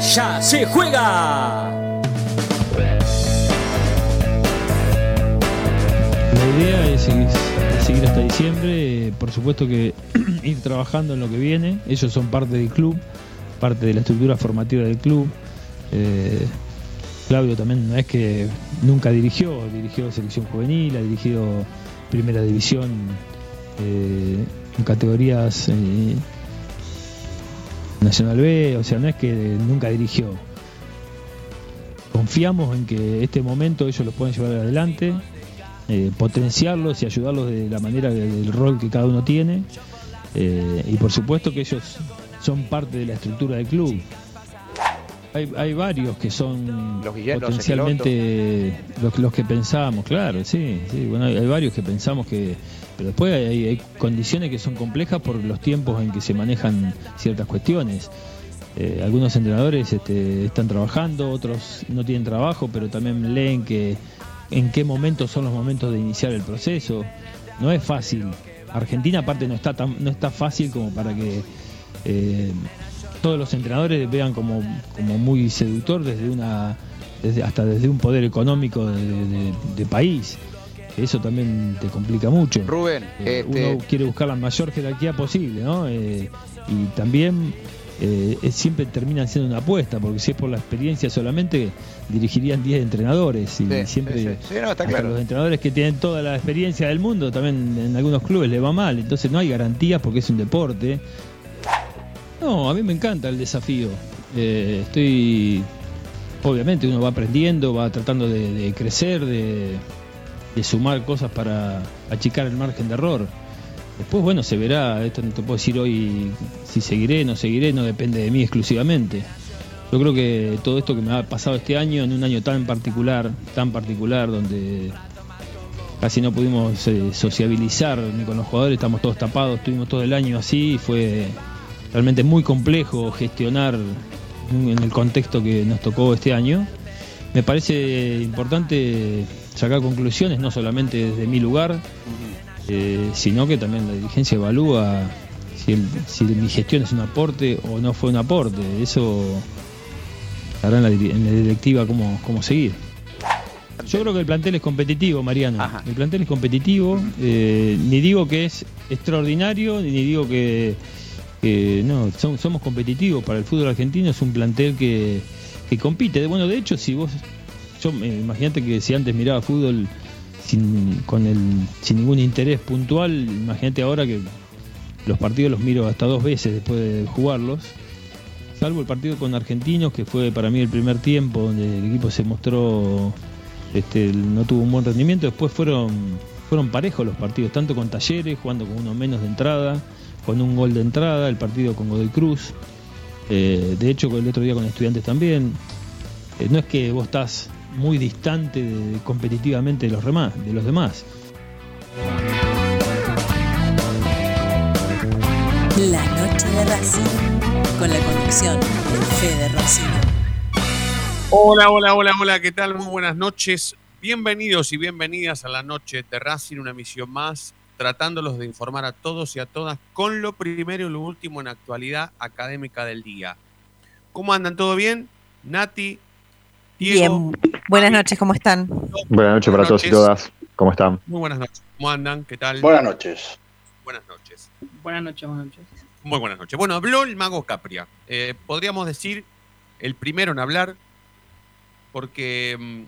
ya se juega. La idea es seguir, hasta diciembre, por supuesto que ir trabajando en lo que viene, ellos son parte del club, parte de la estructura formativa del club. Eh, Claudio también no es que nunca dirigió, dirigió selección juvenil, ha dirigido primera división eh, en categorías eh, Nacional B, o sea, no es que nunca dirigió. Confiamos en que este momento ellos lo pueden llevar adelante, eh, potenciarlos y ayudarlos de la manera de- del rol que cada uno tiene. Eh, y por supuesto que ellos son parte de la estructura del club. Hay, hay varios que son los potencialmente los, los que pensamos, claro, sí, sí. Bueno, hay, hay varios que pensamos que. Pero después hay, condiciones que son complejas por los tiempos en que se manejan ciertas cuestiones. Eh, algunos entrenadores este, están trabajando, otros no tienen trabajo, pero también leen que en qué momentos son los momentos de iniciar el proceso. No es fácil. Argentina aparte no está tan, no está fácil como para que eh, todos los entrenadores vean como, como muy seductor desde una desde, hasta desde un poder económico de- de país. Eso también te complica mucho. Rubén, Eh, este, Uno quiere buscar la mayor jerarquía posible, ¿no? Eh, y también eh, es- siempre terminan siendo una apuesta, porque si es por la experiencia solamente, dirigirían 10 entrenadores. Y Sí, siempre, sí, sí. Sí, no, está hasta claro. los entrenadores que tienen toda la experiencia del mundo, también en algunos clubes le va mal. Entonces no hay garantías porque es un deporte. No, a mí me encanta el desafío. Eh, estoy. Obviamente uno va aprendiendo, va tratando de, de crecer, de, de sumar cosas para achicar el margen de error. Después, bueno, se verá. Esto no te puedo decir hoy si seguiré, no seguiré, no depende de mí exclusivamente. Yo creo que todo esto que me ha pasado este año, en un año tan particular, tan particular, donde casi no pudimos eh, sociabilizar ni con los jugadores, estamos todos tapados, estuvimos todo el año así, fue realmente muy complejo gestionar en el contexto que nos tocó este año. Me parece importante sacar conclusiones, no solamente desde mi lugar, eh, sino que también la dirigencia evalúa si, el- si mi gestión es un aporte o no fue un aporte. Eso hará en la, en la directiva cómo, cómo seguir. Yo creo que el plantel es competitivo, Mariano. Ajá. El plantel es competitivo. eh, ni digo que es extraordinario, ni digo que, que no, son- somos competitivos. Para el fútbol argentino es un plantel que, que compite. Bueno, de hecho, si vos, yo eh, imagínate que si antes miraba fútbol sin, con el, sin ningún interés puntual, imagínate ahora que los partidos los miro hasta dos veces después de jugarlos. Salvo el partido con Argentinos, que fue para mí el primer tiempo, donde el equipo se mostró, este, no tuvo un buen rendimiento. Después fueron, fueron parejos los partidos, tanto con Talleres, jugando con uno menos de entrada, con un gol de entrada, el partido con Godoy Cruz. Eh, de hecho, el otro día con Estudiantes también. Eh, no es que vos estás muy distante de- competitivamente de los, demás, de los demás. La noche de Racing, con la conducción de Fede Rosino. Hola, hola, hola, hola, ¿qué tal? Muy buenas noches. Bienvenidos y bienvenidas a la noche de Racing, una emisión más, tratándolos de informar a todos y a todas con lo primero y lo último en actualidad académica del día. ¿Cómo andan? ¿Todo bien? Nati, Diego, Bien, buenas noches, ¿cómo están? Buenas noches para Buenas todos y todas. ¿Cómo están? muy buenas noches. ¿Cómo andan? ¿Qué tal? Buenas noches. Buenas noches. Buenas noches, buenas noches. Muy buenas noches. Bueno, habló el mago Capria. Eh, podríamos decir el primero en hablar, porque mm,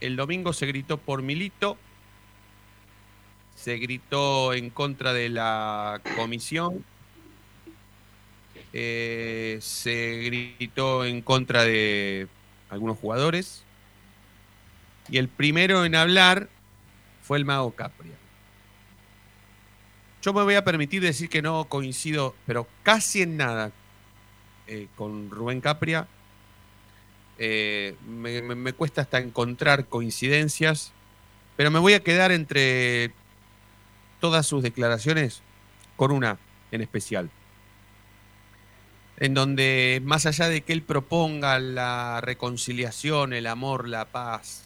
el domingo se gritó por Milito, se gritó en contra de la comisión, eh, se gritó en contra de algunos jugadores, y el primero en hablar fue el mago Capria. Yo me voy a permitir decir que no coincido, pero casi en nada, eh, con Rubén Capria. eh, me, cuesta hasta encontrar coincidencias, pero me voy a quedar entre todas sus declaraciones con una en especial, en donde más allá de que él proponga la reconciliación, el amor, la paz,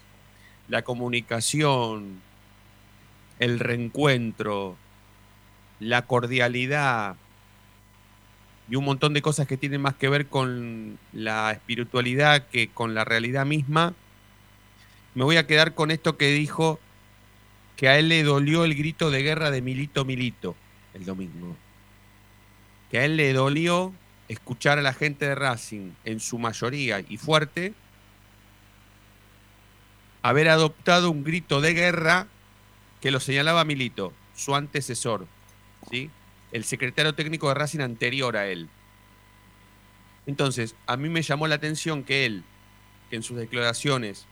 la comunicación, el reencuentro, la cordialidad y un montón de cosas que tienen más que ver con la espiritualidad que con la realidad misma, me voy a quedar con esto que dijo que a él le dolió el grito de guerra de Milito Milito el domingo. Que a él le dolió escuchar a la gente de Racing, en su mayoría y fuerte, haber adoptado un grito de guerra que lo señalaba Milito, su antecesor, ¿sí? el secretario técnico de Racing anterior a él. Entonces, a mí me llamó la atención que él, que en sus declaraciones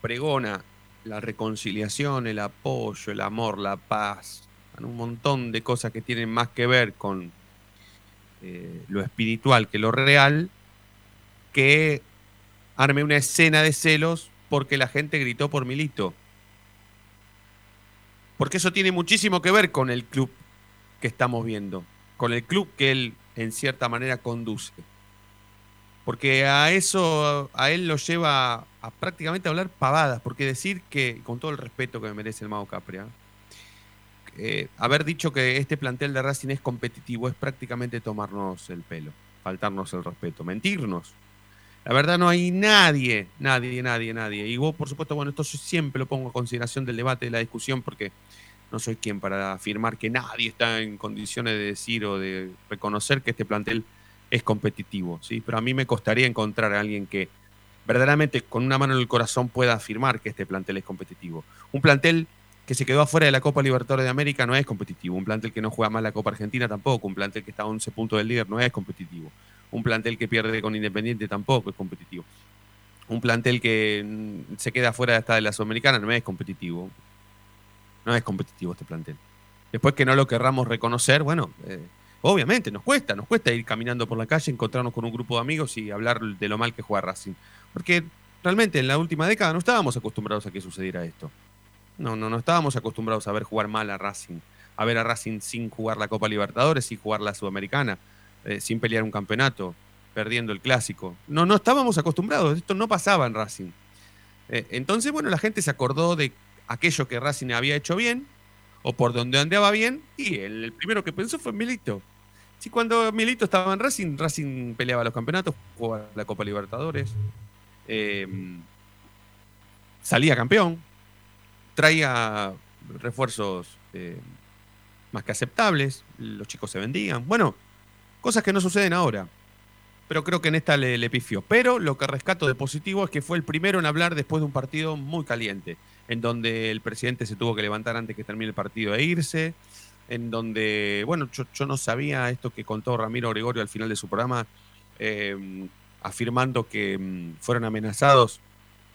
pregona la reconciliación, el apoyo, el amor, la paz, un montón de cosas que tienen más que ver con eh, lo espiritual que lo real, que arme una escena de celos porque la gente gritó por Milito. Porque eso tiene muchísimo que ver con el club que estamos viendo, con el club que él en cierta manera conduce. Porque a eso, a él lo lleva a, prácticamente hablar pavadas, porque decir que, con todo el respeto que me merece el Mago Capria, eh, haber dicho que este plantel de Racing es competitivo es prácticamente tomarnos el pelo, faltarnos el respeto, mentirnos. La verdad no hay nadie, nadie, nadie, nadie. Y vos, por supuesto, bueno, esto siempre lo pongo a consideración del debate, de la discusión, porque no soy quien para afirmar que nadie está en condiciones de decir o de reconocer que este plantel es competitivo, ¿sí? Pero a mí me costaría encontrar a alguien que verdaderamente con una mano en el corazón pueda afirmar que este plantel es competitivo. Un plantel que se quedó afuera de la Copa Libertadores de América no es competitivo. Un plantel que no juega más la Copa Argentina tampoco. Un plantel que está a 11 puntos del líder no es competitivo. Un plantel que pierde con Independiente tampoco es competitivo. Un plantel que mm, se queda afuera hasta de la Sudamericana no es competitivo. No es competitivo este plantel. Después que no lo querramos reconocer, bueno, eh, obviamente nos cuesta, nos cuesta ir caminando por la calle, encontrarnos con un grupo de amigos y hablar de lo mal que juega Racing. Porque realmente en la última década no estábamos acostumbrados a que sucediera esto. No, no, no estábamos acostumbrados a ver jugar mal a Racing, a ver a Racing sin jugar la Copa Libertadores, sin jugar la Sudamericana, eh, sin pelear un campeonato, perdiendo el clásico. No, no estábamos acostumbrados, esto no pasaba en Racing. Eh, entonces, bueno, la gente se acordó de aquello que Racing había hecho bien, o por donde andaba bien, y el, primero que pensó fue Milito. Sí, cuando Milito estaba en Racing, Racing peleaba los campeonatos, jugaba la Copa Libertadores, eh, salía campeón, traía refuerzos eh, más que aceptables, los chicos se vendían. Bueno, cosas que no suceden ahora. Pero creo que en esta le, pifió. Pero lo que rescato de positivo es que fue el primero en hablar después de un partido muy caliente, en donde el presidente se tuvo que levantar antes que termine el partido e irse, en donde, bueno, yo, yo no sabía esto que contó Ramiro Gregorio al final de su programa, eh, afirmando que mm, fueron amenazados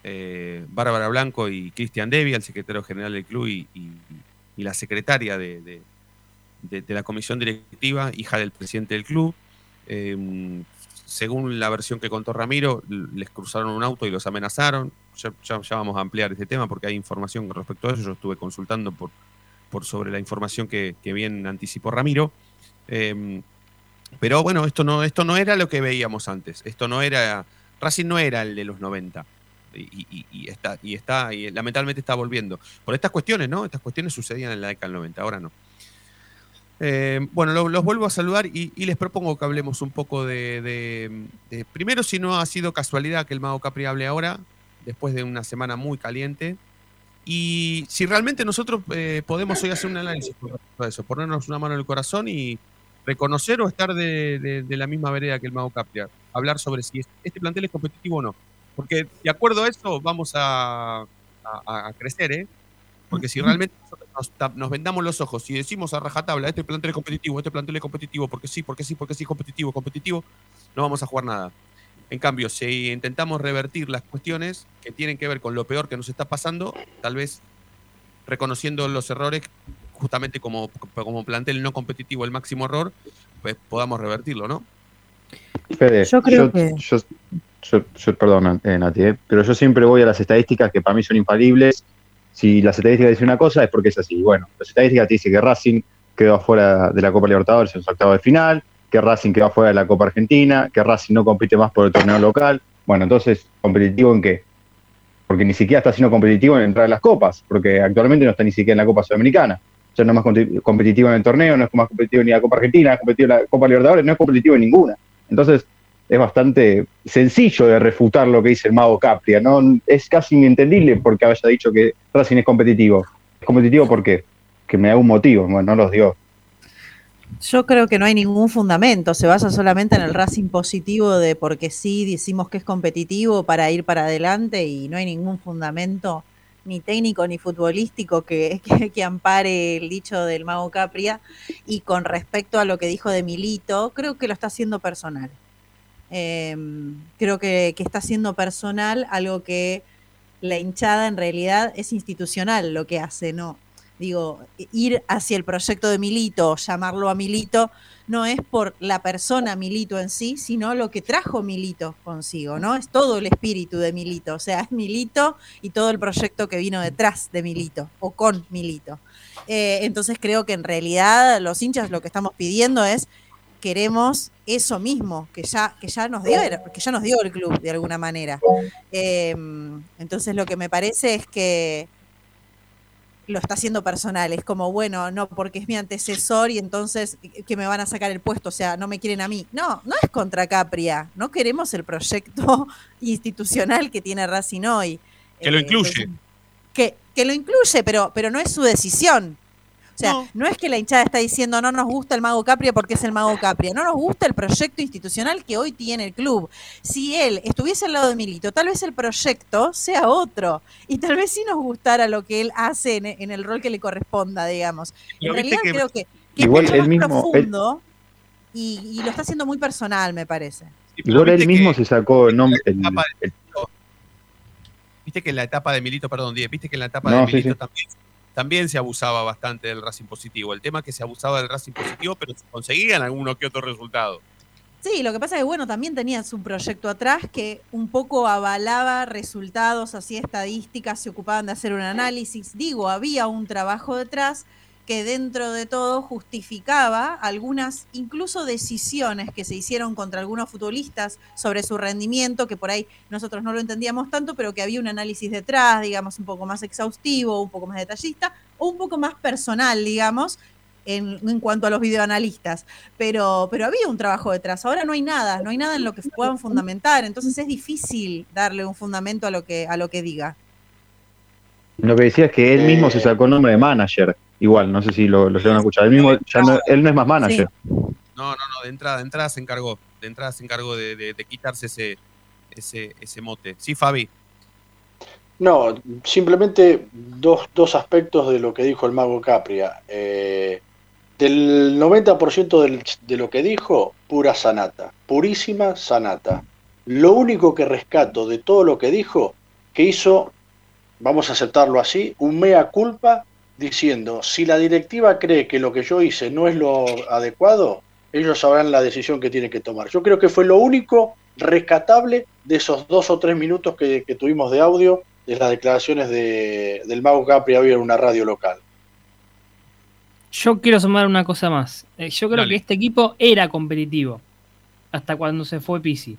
eh, Bárbara Blanco y Cristian Devi, el secretario general del club, y, la secretaria de, la comisión directiva, hija del presidente del club. Eh, según la versión que contó Ramiro, les cruzaron un auto y los amenazaron. Ya, vamos a ampliar este tema porque hay información respecto a eso. Yo estuve consultando por, sobre la información que, que bien anticipó Ramiro. Eh, pero bueno, esto no, esto no era lo que veíamos antes. Esto no era. Racing no era el de los 90 y, y- está, y está, y lamentablemente está volviendo. Por estas cuestiones, ¿no? Estas cuestiones sucedían en la década del 90, ahora no. Eh, bueno, lo- los vuelvo a saludar y, les propongo que hablemos un poco de, Primero, si no ha sido casualidad que el Mago Capri hable ahora, después de una semana muy caliente. Y si realmente nosotros eh, podemos hoy hacer un análisis con respecto a eso, ponernos una mano en el corazón y reconocer o estar de, de- de la misma vereda que el Mago Capri, hablar sobre si este plantel es competitivo o no. Porque de acuerdo a eso vamos a, a- a crecer, ¿eh? Porque si realmente nosotros nos, nos vendamos los ojos y decimos a rajatabla, este plantel es competitivo, este plantel es competitivo, porque sí, porque sí, porque sí, competitivo, competitivo, no vamos a jugar nada. En cambio, si intentamos revertir las cuestiones que tienen que ver con lo peor que nos está pasando, tal vez reconociendo los errores, justamente como, como plantel no competitivo, el máximo error, pues podamos revertirlo, ¿no? Fede, Yo creo que- yo- yo, yo- perdón, eh, Nati, eh, pero yo siempre voy a las estadísticas que para mí son infalibles. Si las estadísticas dicen una cosa es porque es así. Bueno, las estadísticas te dicen que Racing quedó afuera de la Copa Libertadores en su octavo de final, que Racing quedó afuera de la Copa Argentina, que Racing no compite más por el torneo local. Bueno, entonces, ¿competitivo en qué? Porque ni siquiera está siendo competitivo en entrar a las copas, porque actualmente no está ni siquiera en la Copa Sudamericana. O sea, no es más competitivo en el torneo, no es más competitivo ni en la Copa Argentina, no es competitivo en la Copa Libertadores, no es competitivo en ninguna. Entonces, es bastante sencillo de refutar lo que dice el mago Capria, ¿no? Es casi inentendible porque haya dicho que Racing es competitivo. ¿Es competitivo por qué? Que me da un motivo, bueno, no los dio. Yo creo que no hay ningún fundamento, se basa solamente en el Racing positivo de porque sí decimos que es competitivo para ir para adelante y no hay ningún fundamento ni técnico ni futbolístico que, que, que ampare el dicho del mago Capria. Y con respecto a lo que dijo de Milito, creo que lo está haciendo personal. Eh, creo que, está haciendo personal algo que la hinchada en realidad es institucional lo que hace, ¿no? digo, ir hacia el proyecto de Milito, llamarlo a Milito, no es por la persona Milito en sí, sino lo que trajo Milito consigo, ¿no? Es todo el espíritu de Milito, o sea, es Milito y todo el proyecto que vino detrás de Milito o con Milito. Eh, entonces creo que en realidad los hinchas lo que estamos pidiendo es queremos eso mismo que ya, que ya nos dio, que ya nos dio el club de alguna manera. Eh, entonces lo que me parece es que lo está haciendo personal. Es como, bueno, no, porque es mi antecesor y entonces que me van a sacar el puesto, o sea, no me quieren a mí. No, no es contra Capria. No queremos el proyecto institucional que tiene Racing hoy. Que lo incluye. Eh, que, que, lo incluye, pero, pero no es su decisión. O sea, no. no. es que la hinchada está diciendo no nos gusta el Mago Capria porque es el Mago Capria, no nos gusta el proyecto institucional que hoy tiene el club. Si él estuviese al lado de Milito, tal vez el proyecto sea otro y tal vez sí nos gustara lo que él hace en, en el rol que le corresponda, digamos. En realidad que, creo que, que igual es él mismo, profundo él, y, y, lo está haciendo muy personal, me parece. Igual él mismo se sacó el nombre. El, el, Viste que en la etapa de Milito, perdón, Die, viste que en la etapa no, de Milito sí, sí. también también se abusaba bastante del Racing positivo. El tema es que se abusaba del Racing positivo, pero se conseguían alguno que otro resultado. Sí, lo que pasa es que, bueno, también tenías un proyecto atrás que un poco avalaba resultados, hacía estadísticas, se ocupaban de hacer un análisis. Digo, había un trabajo detrás que dentro de todo justificaba algunas incluso decisiones que se hicieron contra algunos futbolistas sobre su rendimiento, que por ahí nosotros no lo entendíamos tanto, pero que había un análisis detrás, digamos, un poco más exhaustivo, un poco más detallista, o un poco más personal, digamos, en, en cuanto a los videoanalistas. Pero, pero había un trabajo detrás. Ahora no hay nada, no hay nada en lo que puedan fundamentar, entonces es difícil darle un fundamento a lo que, a lo que diga. Lo que decía es que él mismo se sacó el nombre de manager. Igual, no sé si lo, lo llevan a escuchar. Él mismo, ya no, él no es más manager. Sí. No, no, no, de entrada, de entrada se encargó. De entrada se encargó de, de, de quitarse ese, ese, ese mote. Sí, Fabi. No, simplemente dos, dos aspectos de lo que dijo el mago Capria. Eh, del 90% del, de lo que dijo, pura sanata, purísima sanata. Lo único que rescato de todo lo que dijo, que hizo, vamos a aceptarlo así, un mea culpa diciendo, si la directiva cree que lo que yo hice no es lo adecuado, ellos sabrán la decisión que tienen que tomar. Yo creo que fue lo único rescatable de esos dos o tres minutos que, que tuvimos de audio de las declaraciones de, del mago Capri hoy en una radio local. Yo quiero sumar una cosa más. Eh, yo creo Dale. que este equipo era competitivo hasta cuando se fue Pisi.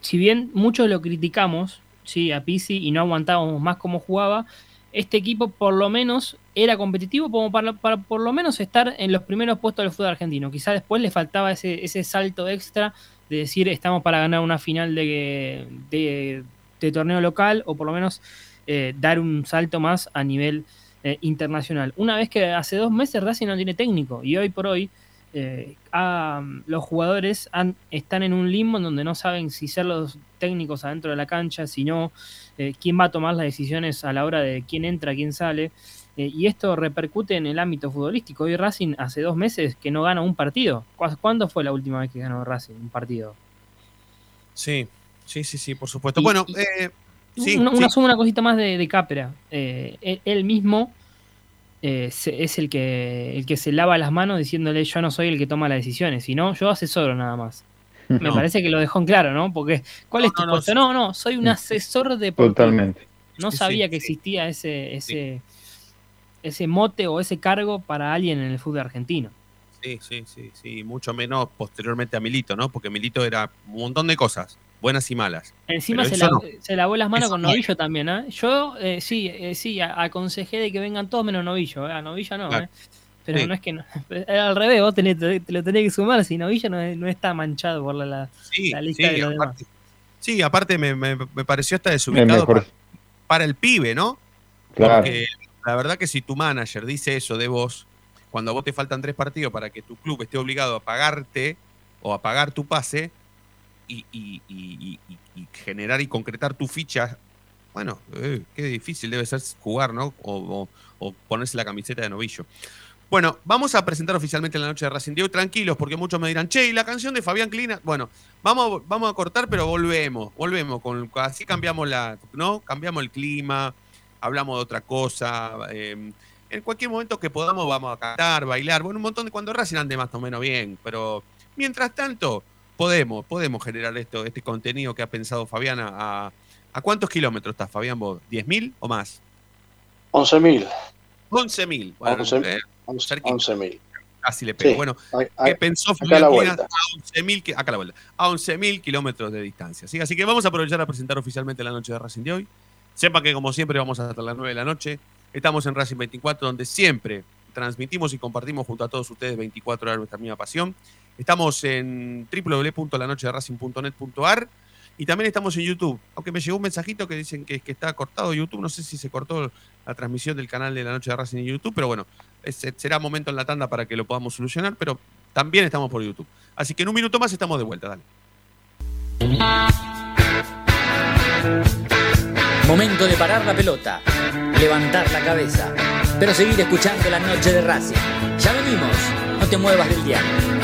Si bien muchos lo criticamos, sí, a Pisi y no aguantábamos más cómo jugaba, este equipo por lo menos era competitivo como para, para, por lo menos estar en los primeros puestos del fútbol argentino. Quizá después le faltaba ese, ese salto extra de decir estamos para ganar una final de, de, torneo local o por lo menos eh, dar un salto más a nivel eh, internacional. Una vez que hace dos meses Racing no tiene técnico y hoy por hoy eh, a, los jugadores han, están en un limbo en donde no saben si ser los técnicos adentro de la cancha, si no, eh, quién va a tomar las decisiones a la hora de quién entra, quién sale. Eh, y esto repercute en el ámbito futbolístico. Hoy Racing hace dos meses que no gana un partido. ¿Cuándo fue la última vez que ganó Racing un partido? Sí, sí, sí, sí, por supuesto. Y, bueno, y, eh, sí, una, sí. una, cosita más de, de Capra. Él, él, mismo eh, es el que, el que se lava las manos diciéndole yo no soy el que toma las decisiones, sino yo asesoro nada más. Me No. parece que lo dejó en claro, ¿no? Porque, ¿cuál No, es tu no, no, puesto? No, no, soy un asesor deportivo. Totalmente. No sabía sí, que sí. existía ese, ese, ese mote o ese cargo para alguien en el fútbol argentino. Sí, sí, sí, sí, mucho menos posteriormente a Milito, ¿no? Porque Milito era un montón de cosas, buenas y malas. Encima se, la- no. se lavó las manos con no. Novillo también, ¿eh? Yo eh, sí, eh, sí, aconsejé de que vengan todos menos Novillo, ¿eh? a Novillo no, Claro. ¿eh? Pero Sí. no es que no. Al revés, vos tenés- te, te lo tenés que sumar, si Novillo no, no está manchado por la, la- Sí, la lista sí, de los demás. aparte, sí, aparte me, me- me pareció hasta Es desubicado para, para el pibe, ¿no? Claro. Porque la verdad que si tu manager dice eso de vos, cuando a vos te faltan tres partidos para que tu club esté obligado a pagarte o a pagar tu pase y, y- generar y concretar tu ficha, bueno, eh, qué difícil debe ser jugar, ¿no? O, ponerse la camiseta de novillo. Bueno, vamos a presentar oficialmente la noche de Racing hoy, tranquilos, porque muchos me dirán, che, ¿y la canción de Fabián Clina? Bueno, vamos, vamos a cortar, pero volvemos, volvemos, con, así cambiamos la, ¿no? Cambiamos el clima, hablamos de otra cosa. eh, en cualquier momento que podamos vamos a cantar, bailar, bueno, un montón de cuando Racing ande más o menos bien, pero mientras tanto podemos, podemos generar esto, este contenido que ha pensado Fabián a, a- ¿a cuántos kilómetros estás, Fabián, vos? ¿10.000 o más? 11.000. 11.000. Bueno, 11.000. eh, 11 Cerquita. 11.000. casi le pego. Sí. Bueno, Ay, ¿qué ay, pensó a Fabián a 11.000 ki- acá a la vuelta, a 11.000 kilómetros de distancia? ¿sí? Así que vamos a aprovechar a presentar oficialmente la noche de Racing de hoy. Sepa que como siempre vamos hasta las 9 de la noche. Estamos en Racing 24, donde siempre transmitimos y compartimos junto a todos ustedes 24 horas nuestra misma pasión. Estamos en www.lanochederacing.net.ar y también estamos en YouTube. Aunque me llegó un mensajito que dicen que, que está cortado YouTube. No sé si se cortó la transmisión del canal de la Noche de Racing en YouTube, pero bueno, ese será momento en la tanda para que lo podamos solucionar. Pero también estamos por YouTube. Así que en un minuto más estamos de vuelta. Dale. Momento de parar la pelota, levantar la cabeza, pero seguir escuchando la noche de Racing. Ya venimos, no te muevas del diario.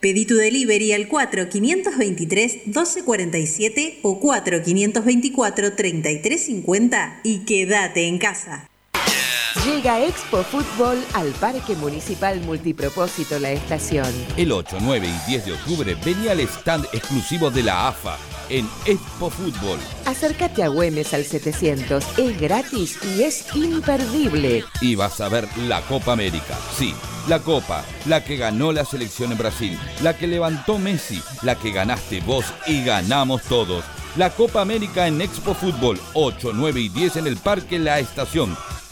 Pedí tu delivery al 4523-1247 o 4524-3350 y quédate en casa. Llega Expo Fútbol al Parque Municipal Multipropósito La Estación. El 8, 9 y 10 de octubre venía al stand exclusivo de la AFA en Expo Fútbol. Acércate a Güemes al 700, es gratis y es imperdible. Y vas a ver la Copa América. Sí, la Copa, la que ganó la selección en Brasil, la que levantó Messi, la que ganaste vos y ganamos todos. La Copa América en Expo Fútbol, 8, 9 y 10 en el Parque La Estación.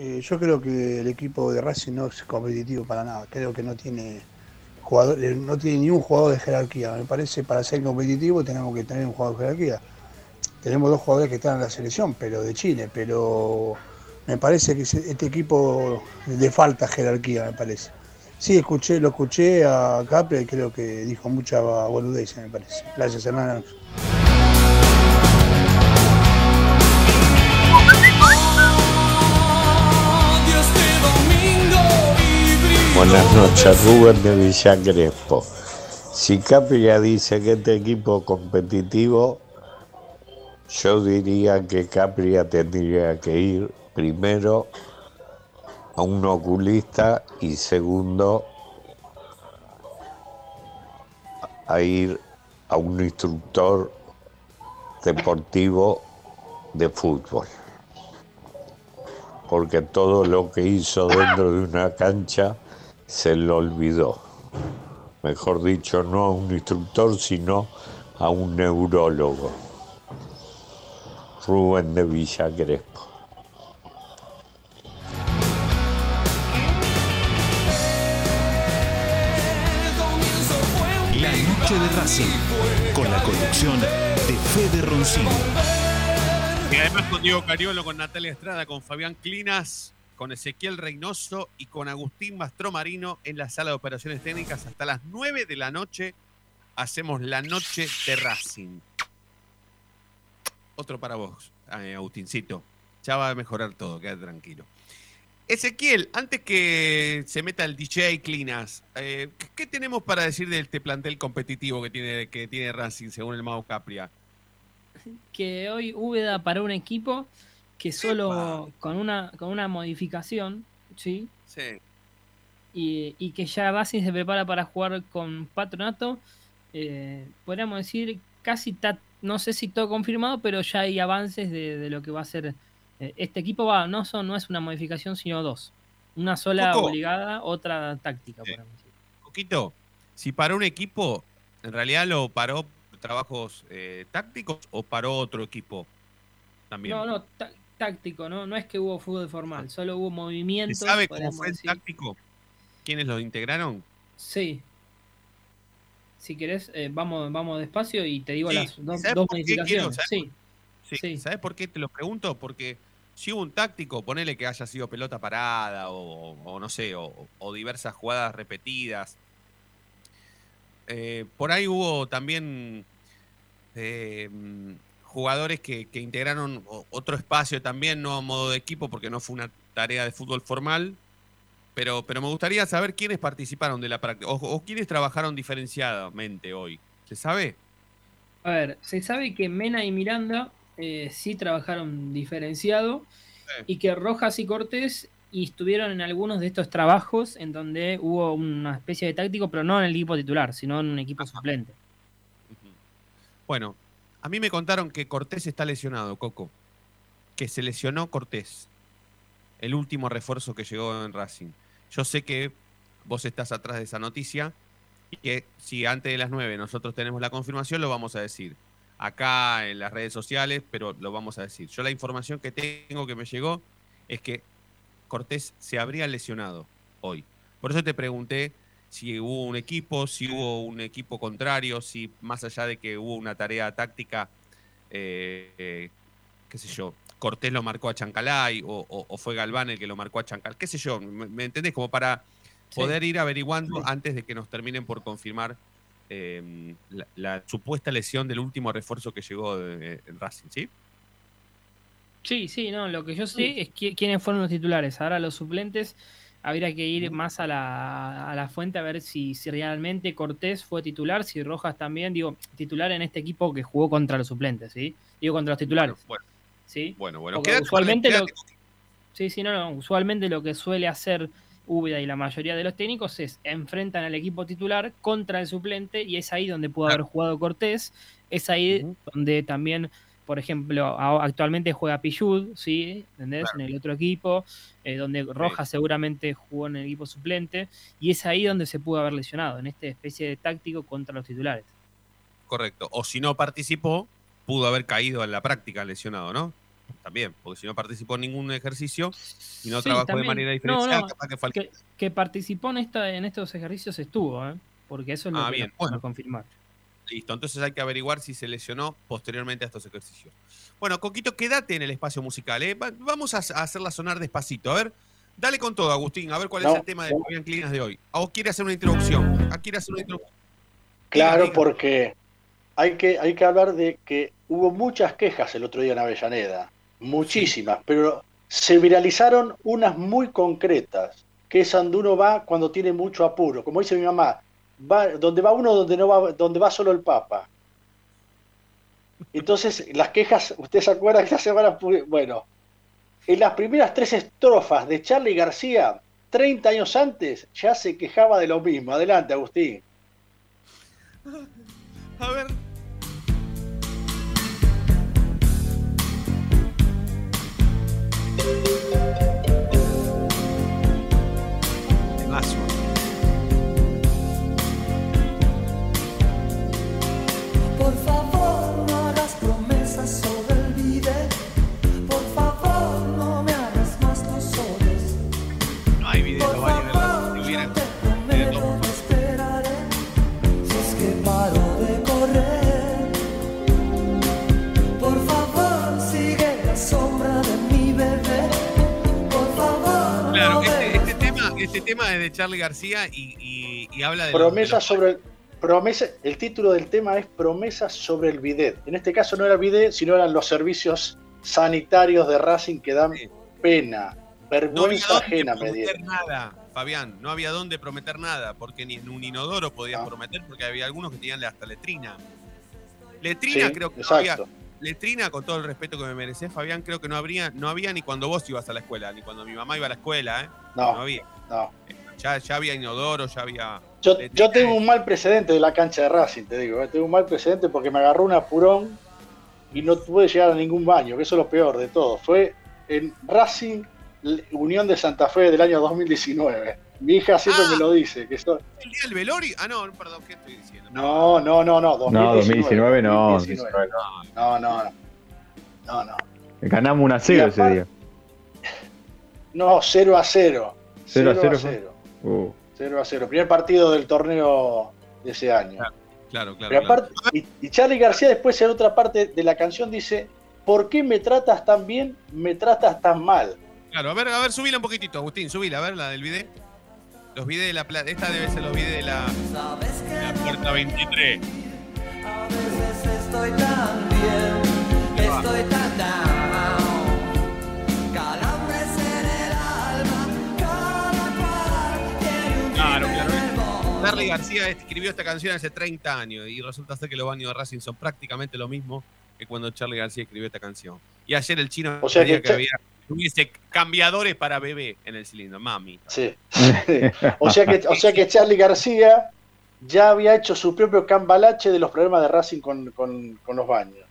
Eh, yo creo que el equipo de Racing no es competitivo para nada. Creo que no tiene jugador, eh, no tiene ni un jugador de jerarquía. Me parece para ser competitivo tenemos que tener un jugador de jerarquía. Tenemos dos jugadores que están en la selección, pero de Chile, pero me parece que este equipo le falta jerarquía, me parece. Sí, escuché, lo escuché a Capri y creo que dijo mucha boludez, me parece. Gracias, Hernán Buenas noches, Rubén de Villa Crespo. Si Capria dice que este equipo es competitivo, yo diría que Capria tendría que ir primero a un oculista y segundo a ir a un instructor deportivo de fútbol. Porque todo lo que hizo dentro de una cancha se lo olvidó. Mejor dicho, no a un instructor, sino a un neurólogo. Rubén de Villa Crespo. La noche de Racing, con la conducción de Fede Roncino. Y además con Diego Cariolo, con Natalia Estrada, con Fabián Clinas, con Ezequiel Reynoso y con Agustín Mastromarino en la sala de operaciones técnicas hasta las 9 de la noche. Hacemos la noche de Racing. Otro para vos, eh, Agustincito. Ya va a mejorar todo, quédate tranquilo. Ezequiel, antes que se meta el DJ Clinas, eh, ¿qué- ¿qué tenemos para decir de este plantel competitivo que tiene, que tiene Racing según el Mago Capria? que hoy Úbeda para un equipo que solo con una, con una modificación, ¿sí? Sí. Y, y que ya Racing se prepara para jugar con Patronato, eh, podríamos decir casi, ta- no sé si todo confirmado, pero ya hay avances de, de lo que va a ser eh, este equipo. Va, no, son, no es una modificación, sino dos. Una sola Coco. obligada, otra táctica. decir. Coquito, si paró un equipo, ¿en realidad lo paró trabajos eh, tácticos o paró otro equipo también? No, no, táctico, ¿no? No es que hubo fútbol formal, solo hubo ¿Se movimientos. sabe cómo fue el táctico? ¿Quiénes lo integraron? Sí. Si querés, eh, vamos, vamos despacio y te digo Sí, las dos, ¿sabes dos modificaciones. ¿Sabes Sí. Sí. ¿Sabes por qué te lo pregunto? Porque si hubo un táctico, ponele que haya sido pelota parada o, o no sé, o, o diversas jugadas repetidas. Eh, por ahí hubo también eh, jugadores que, que integraron otro espacio también, no a modo de equipo, porque no fue una tarea de fútbol formal. Pero, pero me gustaría saber quiénes participaron de la práctica o, o quiénes trabajaron diferenciadamente hoy. ¿Se sabe? A ver, se sabe que Mena y Miranda eh, sí trabajaron diferenciado y que Rojas y Cortés y estuvieron en algunos de estos trabajos en donde hubo una especie de táctico, pero no en el equipo titular, sino en un equipo suplente. Bueno, a mí me contaron que Cortés está lesionado, Coco. Que se lesionó Cortés. El último refuerzo que llegó en Racing. Yo sé que vos estás atrás de esa noticia y que si antes de las 9 nosotros tenemos la confirmación, lo vamos a decir. Acá en las redes sociales, pero lo vamos a decir. Yo la información que tengo que me llegó es que Cortés se habría lesionado hoy. Por eso te pregunté si hubo un equipo, si hubo un equipo contrario, si más allá de que hubo una tarea táctica, eh, eh, qué sé yo, Cortés lo marcó a Chancalay o, o- o fue Galván el que lo marcó a Chancalay, qué sé yo, ¿me, me entendés? Como para Sí. poder ir averiguando antes de que nos terminen por confirmar eh, la, la supuesta lesión del último refuerzo que llegó de- en Racing, ¿sí? Sí, sí, no, lo que yo sé es qui- quiénes fueron los titulares. Ahora los suplentes, habría que ir más a la, a la fuente a ver si, si realmente Cortés fue titular, si Rojas también, digo, titular en este equipo que jugó contra los suplentes, ¿sí? Digo, contra los titulares. Bueno, ¿sí? bueno, bueno. Quédate usualmente lo, sí, sí, no, no, usualmente lo que suele hacer Úbeda y la mayoría de los técnicos es enfrentan al equipo titular contra el suplente y es ahí donde pudo haber jugado Cortés, es ahí donde también, por ejemplo, actualmente juega Pichud, ¿sí? ¿Entendés? En el otro equipo, eh, donde Rojas seguramente jugó en el equipo suplente y es ahí donde se pudo haber lesionado, en esta especie de táctico contra los titulares. Correcto. O si no participó, pudo haber caído en la práctica lesionado, ¿no? También, porque si no participó en ningún ejercicio y no Sí, trabajó de manera No, no, capaz que falta. que, que participó en, esta, en estos ejercicios estuvo, ¿eh? porque eso es lo Ah, que bien, nos bueno. confirmar. Listo, entonces hay que averiguar si se lesionó posteriormente a estos ejercicios. Bueno, Coquito, quédate en el espacio musical. ¿eh? Va- Vamos a, hacerla sonar despacito. A ver, dale con todo, Agustín. A ver cuál es el tema de no. Fabián Clinas de hoy. ¿O quiere hacer una introducción? ¿A quiere hacer una introducción? Claro, porque hay que, hay que hablar de que hubo muchas quejas el otro día en Avellaneda, muchísimas, pero se viralizaron unas muy concretas, que es va cuando tiene mucho apuro, como dice mi mamá, va, donde va uno donde no va, donde va solo el Papa. Entonces, las quejas, ¿usted se acuerda que la semana, bueno, en las primeras tres estrofas de Charlie García, 30 años antes, ya se quejaba de lo mismo. Adelante, Agustín. A ver. De Charlie García y, y- y habla de. los- Promesa de los- sobre el, promesa, el título del tema es Promesas sobre el bidet. En este caso no era el bidet, sino eran los servicios sanitarios de Racing que dan pena, No vergüenza dónde ajena me prometer dieron. nada, Fabián. No había dónde prometer nada, porque ni en un inodoro podías prometer, porque había algunos que tenían hasta letrina. Letrina Sí, creo que no había. Letrina, con todo el respeto que me mereces, Fabián, creo que no habría, no había ni cuando vos ibas a la escuela, ni cuando mi mamá iba a la escuela, ¿eh? No, había. no. Ya, ya había inodoro, ya había. Yo, yo tengo un mal precedente de la cancha de Racing, te digo. eh, Tengo un mal precedente porque me agarró un apurón y no pude llegar a ningún baño, que eso es lo peor de todo. Fue en Racing Unión de Santa Fe del año 2019. Mi hija siempre Ah. me lo dice. Que eso- ¿El día del velorio? Ah, no, perdón, ¿qué estoy diciendo? No, no, no, no. 2019, No, 2019 no, 2019. No, no, no. No, no. Ganamos 1 a 0 ese día. No, 0 a 0. 0 a 0 0. A 0. Uh. 0 a 0. Primer partido del torneo de ese año. Claro, claro. Pero claro. aparte, y, y Charlie García después en otra parte de la canción dice, ¿por qué me tratas tan bien, me tratas tan mal? Claro, a ver, a ver, subila un poquitito, Agustín, subila, a ver la del video. Los videos de la plata. Esta debe ser los videos de la, de la puerta 23. A veces estoy tan bien, estoy tan down. Darly García escribió esta canción hace 30 años y resulta ser que los baños de Racing son prácticamente lo mismo que cuando Charlie García escribió esta canción. Y ayer el chino O sea decía que que, había hubiese cambiadores para bebé en el cilindro, mami. Sí. O sea que, o sea que Charlie García ya había hecho su propio cambalache de los problemas de Racing con, con- con los baños.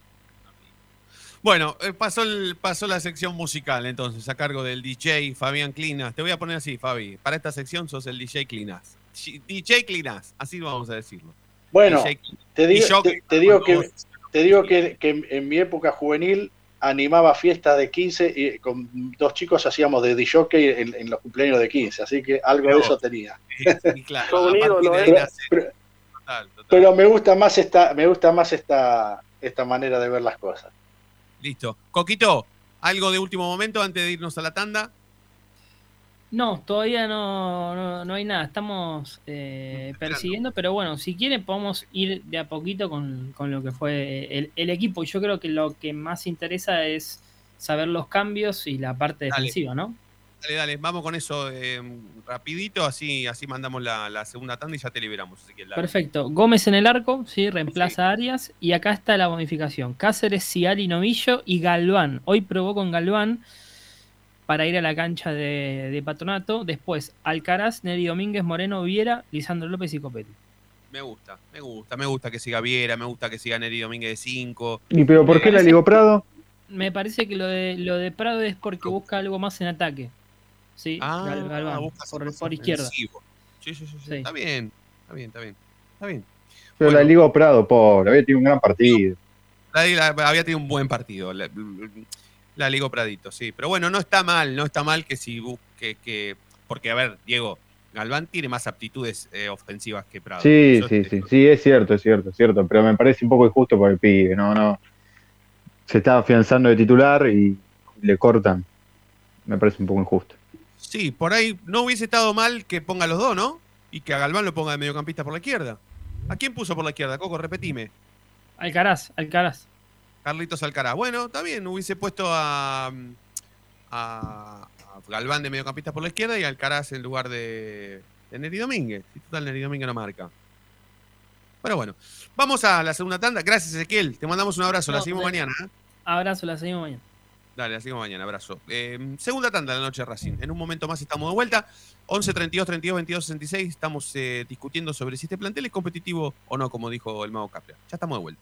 Bueno, eh, pasó, el, pasó la sección musical entonces, a cargo del DJ Fabián Clinas. Te voy a poner así, Fabi. Para esta sección sos el DJ Clinas. DJ Clinas, así vamos a decirlo. Bueno, te digo, Y yo te, que- te digo que, te digo que, que en mi época juvenil animaba fiestas de 15 y con dos chicos hacíamos de DJ en, en los cumpleaños de 15, así que algo de eso tenía. Claro, ¿eh? Pero- total, total. Pero me gusta más esta, me gusta más esta, esta manera de ver las cosas. Listo. Coquito, ¿algo de último momento antes de irnos a la tanda? No, todavía no, no, no hay nada. Estamos eh, persiguiendo, pero bueno, si quieren podemos ir de a poquito con, con lo que fue el, el equipo. Yo creo que lo que más interesa es saber los cambios y la parte Dale. defensiva, ¿no? Dale, dale, vamos con eso eh, rapidito, así, así mandamos la, la segunda tanda y ya te liberamos. Perfecto. Gómez en el arco, sí, reemplaza a Arias. Y acá está la bonificación. Cáceres, Ciari, Novillo y Galván. Hoy probó con Galván para ir a la cancha de, de Patronato. Después, Alcaraz, Neri Domínguez, Moreno, Viera, Lisandro López y Copetti. Me gusta, me gusta, me gusta que siga Viera, me gusta que siga Neri Domínguez de 5. ¿Y pero por qué la Ligo Prado? Me parece que lo de, lo de Prado es porque busca algo más en ataque. Sí, Ah, Gal- Galván, busca por, izquierda. Sí, sí, sí, sí. Sí. Está bien, está bien, está bien. Está bien. Pero la Ligo Prado, pobre, había tenido un gran partido. La- la- había tenido un buen partido. La, la Ligo Pradito, sí. Pero bueno, no está mal, no está mal que si busque que. Porque, a ver, Diego, Galván tiene más aptitudes eh, ofensivas que Prado. Sí, Eso sí, es- sí, sí, es cierto, es cierto, es cierto, pero me parece un poco injusto por el pibe, no, no. Se está afianzando de titular y le cortan. Me parece un poco injusto. Sí, por ahí no hubiese estado mal que ponga los dos, ¿no? Y que a Galván lo ponga de mediocampista por la izquierda. ¿A quién puso por la izquierda? Coco, repetime. Alcaraz, Alcaraz. Carlitos Alcaraz. Bueno, está bien, hubiese puesto a, a, a Galván de mediocampista por la izquierda y Alcaraz en lugar de, de Neri Domínguez. Y total, Neri Domínguez no marca. Pero bueno, vamos a la segunda tanda. Gracias, Ezequiel. Te mandamos un abrazo. la seguimos mañana. ¿eh? Abrazo, la seguimos mañana. Dale, la seguimos mañana. Abrazo. Eh, segunda tanda de la noche Racing. En un momento más estamos de vuelta. 11 32 32 22 66. Estamos eh, discutiendo sobre si este plantel es competitivo o no, como dijo el Mago Capria. Ya estamos de vuelta.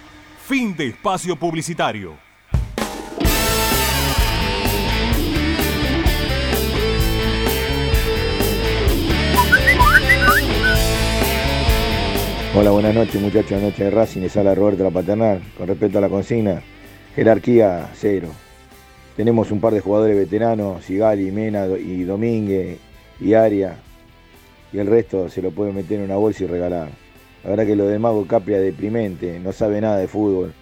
Fin de espacio publicitario. Hola, buenas noches muchachos, noche de Racing, les habla Roberto La Paternal. Con respecto a la consigna, jerarquía cero. Tenemos un par de jugadores veteranos, Sigali, Mena y Domínguez y Aria, y el resto se lo puede meter en una bolsa y regalar. La verdad que lo de Mago Capria deprimente, no sabe nada de fútbol.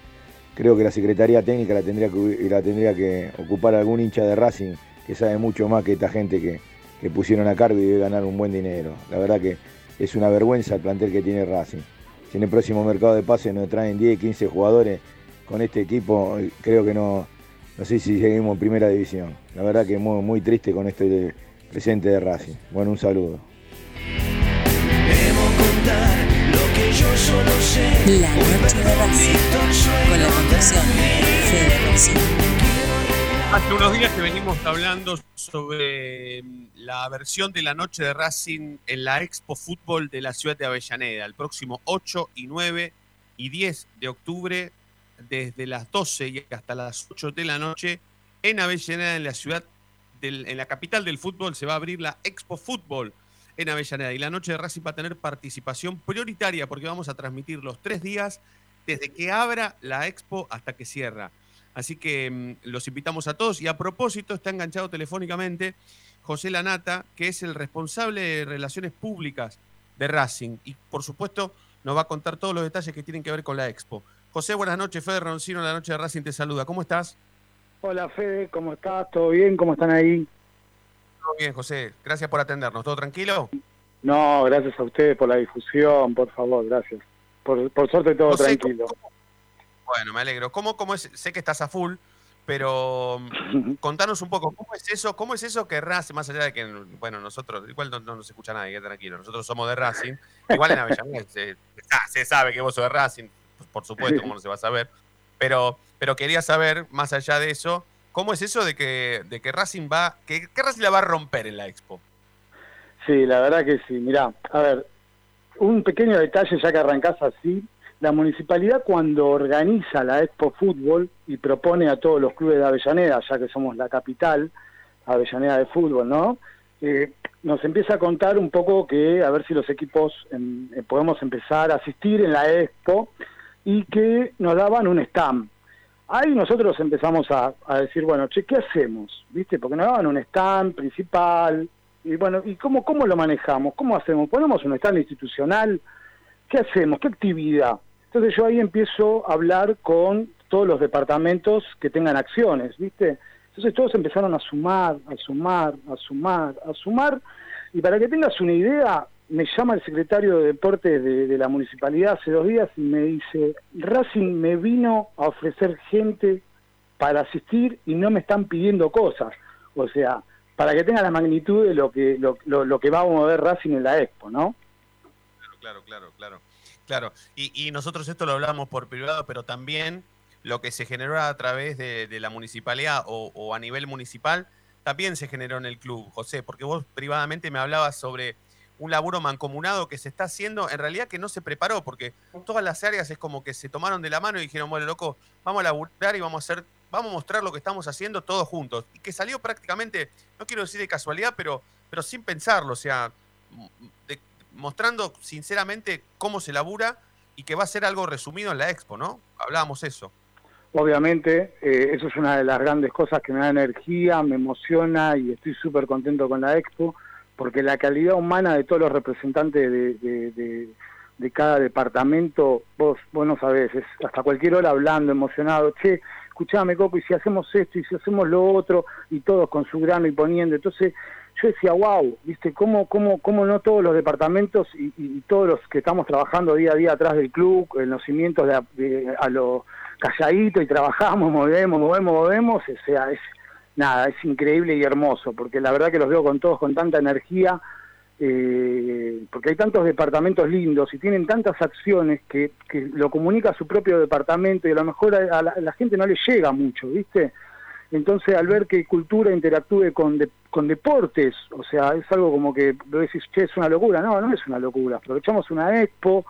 Creo que la Secretaría Técnica la tendría que, ocupar algún hincha de Racing que sabe mucho más que esta gente que, pusieron a cargo y debe ganar un buen dinero. La verdad que es una vergüenza el plantel que tiene Racing. Si en el próximo mercado de pases nos traen 10, 15 jugadores con este equipo, eh, creo que no, no sé si seguimos en primera división. La verdad que muy, muy triste con este presente de Racing. Bueno, un saludo. La noche de Racing, con la conducción de Fede Racing. Hace unos días que venimos hablando sobre mm, la versión de la noche de Racing en la Expo Fútbol de la ciudad de Avellaneda, el próximo 8 y 9 y 10 de octubre, desde las 12 y hasta las 8 de la noche, en Avellaneda, en la ciudad, del- en la capital del fútbol, se va a abrir la Expo Fútbol en Avellaneda. Y la noche de Racing va a tener participación prioritaria porque vamos a transmitir los tres días desde que abra la Expo hasta que cierra. Así que mm, los invitamos a todos. Y a propósito, está enganchado telefónicamente José Lanata, que es el responsable de Relaciones Públicas de Racing. Y por supuesto, nos va a contar todos los detalles que tienen que ver con la Expo. José, buenas noches. Fede Roncino, la noche de Racing te saluda. ¿Cómo estás? Hola Fede, ¿cómo estás? ¿Todo bien? ¿Cómo están ahí? Todo bien, José. Gracias por atendernos. ¿Todo tranquilo? No, gracias a ustedes por la difusión, por favor, gracias. Por, por suerte todo tranquilo. Bueno, me alegro. ¿Cómo, cómo es? Sé que estás a full, pero mm, contanos un poco, ¿cómo es eso? ¿Cómo es eso que Racing, más allá de que, bueno, nosotros, igual no, no nos escucha nadie, quédate tranquilo, nosotros somos de Racing, igual en Avellaneda se, se sabe que vos sos de Racing, por supuesto, cómo no se va a saber, pero, pero quería saber, más allá de eso, ¿cómo es eso de que, de que Racing va, que, Racing la va a romper en la Expo? Sí, la verdad que sí. Mirá, a ver, un pequeño detalle ya que arrancás así. La municipalidad cuando organiza la Expo Fútbol y propone a todos los clubes de Avellaneda, ya que somos la capital, Avellaneda de fútbol, ¿no? Eh, nos empieza a contar un poco que a ver si los equipos em, eh, podemos empezar a asistir en la Expo y que nos daban un stand. Ahí nosotros empezamos a, a decir, bueno, che, ¿qué hacemos? ¿Viste? Porque nos daban un stand principal, y bueno, ¿y cómo, cómo lo manejamos? ¿Cómo hacemos? ¿Ponemos un stand institucional? ¿Qué hacemos? ¿Qué actividad? Entonces yo ahí empiezo a hablar con todos los departamentos que tengan acciones, ¿viste? Entonces todos empezaron a sumar, a sumar, a sumar, a sumar. Y para que tengas una idea, me llama el secretario de Deportes de, la municipalidad hace dos días y me dice, Racing me vino a ofrecer gente para asistir y no me están pidiendo cosas. O sea, para que tenga la magnitud de lo que, lo, lo- lo que va a mover Racing en la Expo, ¿no? Claro, claro, claro. Claro, y, y nosotros esto lo hablamos por privado, pero también lo que se generó a través de, de la municipalidad o, o a nivel municipal, también se generó en el club, José, porque vos privadamente me hablabas sobre un laburo mancomunado que se está haciendo, en realidad que no se preparó, porque todas las áreas es como que se tomaron de la mano y dijeron, bueno, loco, vamos a laburar y vamos a hacer, vamos a mostrar lo que estamos haciendo todos juntos. Y que salió prácticamente, no quiero decir de casualidad, pero, pero sin pensarlo, o sea, mostrando sinceramente cómo se labura y que va a ser algo resumido en la expo, ¿no? Hablábamos eso. Obviamente, eh, eso es una de las grandes cosas que me da energía, me emociona y estoy súper contento con la Expo, porque la calidad humana de todos los representantes de, de- cada departamento, vos, vos no sabés, es hasta cualquier hora hablando, emocionado, che, escuchame, Coco, y si hacemos esto, y si hacemos lo otro, y todos con su grano y poniendo. Entonces, yo decía, wow, ¿viste? ¿Cómo, cómo, cómo no todos los departamentos y, todos los que estamos trabajando día a día atrás del club, en los cimientos de, de- a lo calladito y trabajamos, movemos, movemos, movemos, o sea, es nada, es increíble y hermoso, porque la verdad que los veo con todos con tanta energía, eh, porque hay tantos departamentos lindos y tienen tantas acciones que, lo comunica su propio departamento y a lo mejor a, a la, a la gente no le llega mucho, ¿viste? Entonces, al ver que cultura interactúe con, de- con deportes, o sea, es algo como que vos decís, che, es una locura. No, no es una locura. Aprovechamos una expo,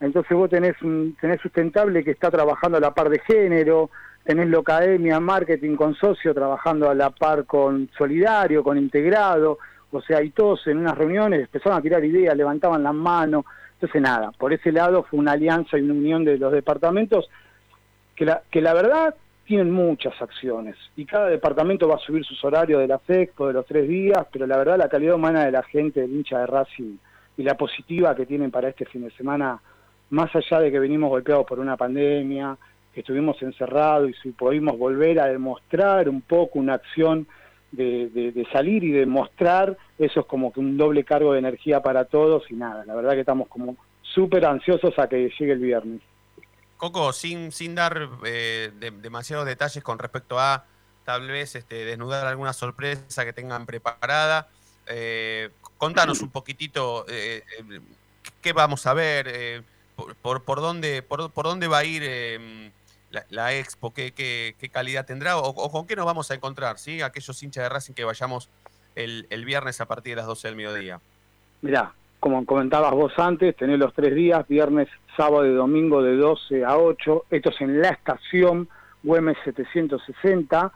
entonces vos tenés, un, tenés sustentable que está trabajando a la par de género, tenés la academia, marketing con socio trabajando a la par con solidario, con integrado, o sea, y todos en unas reuniones empezaron a tirar ideas, levantaban la mano. Entonces, nada, por ese lado fue una alianza y una unión de los departamentos que la, que la verdad tienen muchas acciones y cada departamento va a subir sus horarios de la de los tres días, pero la verdad la calidad humana de la gente, del hincha de Racing y la positiva que tienen para este fin de semana, más allá de que venimos golpeados por una pandemia, estuvimos encerrados y si pudimos volver a demostrar un poco una acción de, salir y de mostrar, eso es como que un doble cargo de energía para todos y nada, la verdad que estamos como súper ansiosos a que llegue el viernes. Coco, sin, sin dar eh, de- demasiados detalles con respecto a tal vez este, desnudar alguna sorpresa que tengan preparada, eh, contanos un poquitito eh, qué vamos a ver, por, por, dónde, por, por dónde va a ir eh, la, expo, qué, qué, qué calidad tendrá o, o con qué nos vamos a encontrar, ¿sí? Aquellos hinchas de Racing que vayamos el, el viernes a partir de las 12 del mediodía. Mirá, como comentabas vos antes, tenés los tres días, viernes, sábado y domingo de 12 a 8. Esto es en la estación Güemes 760,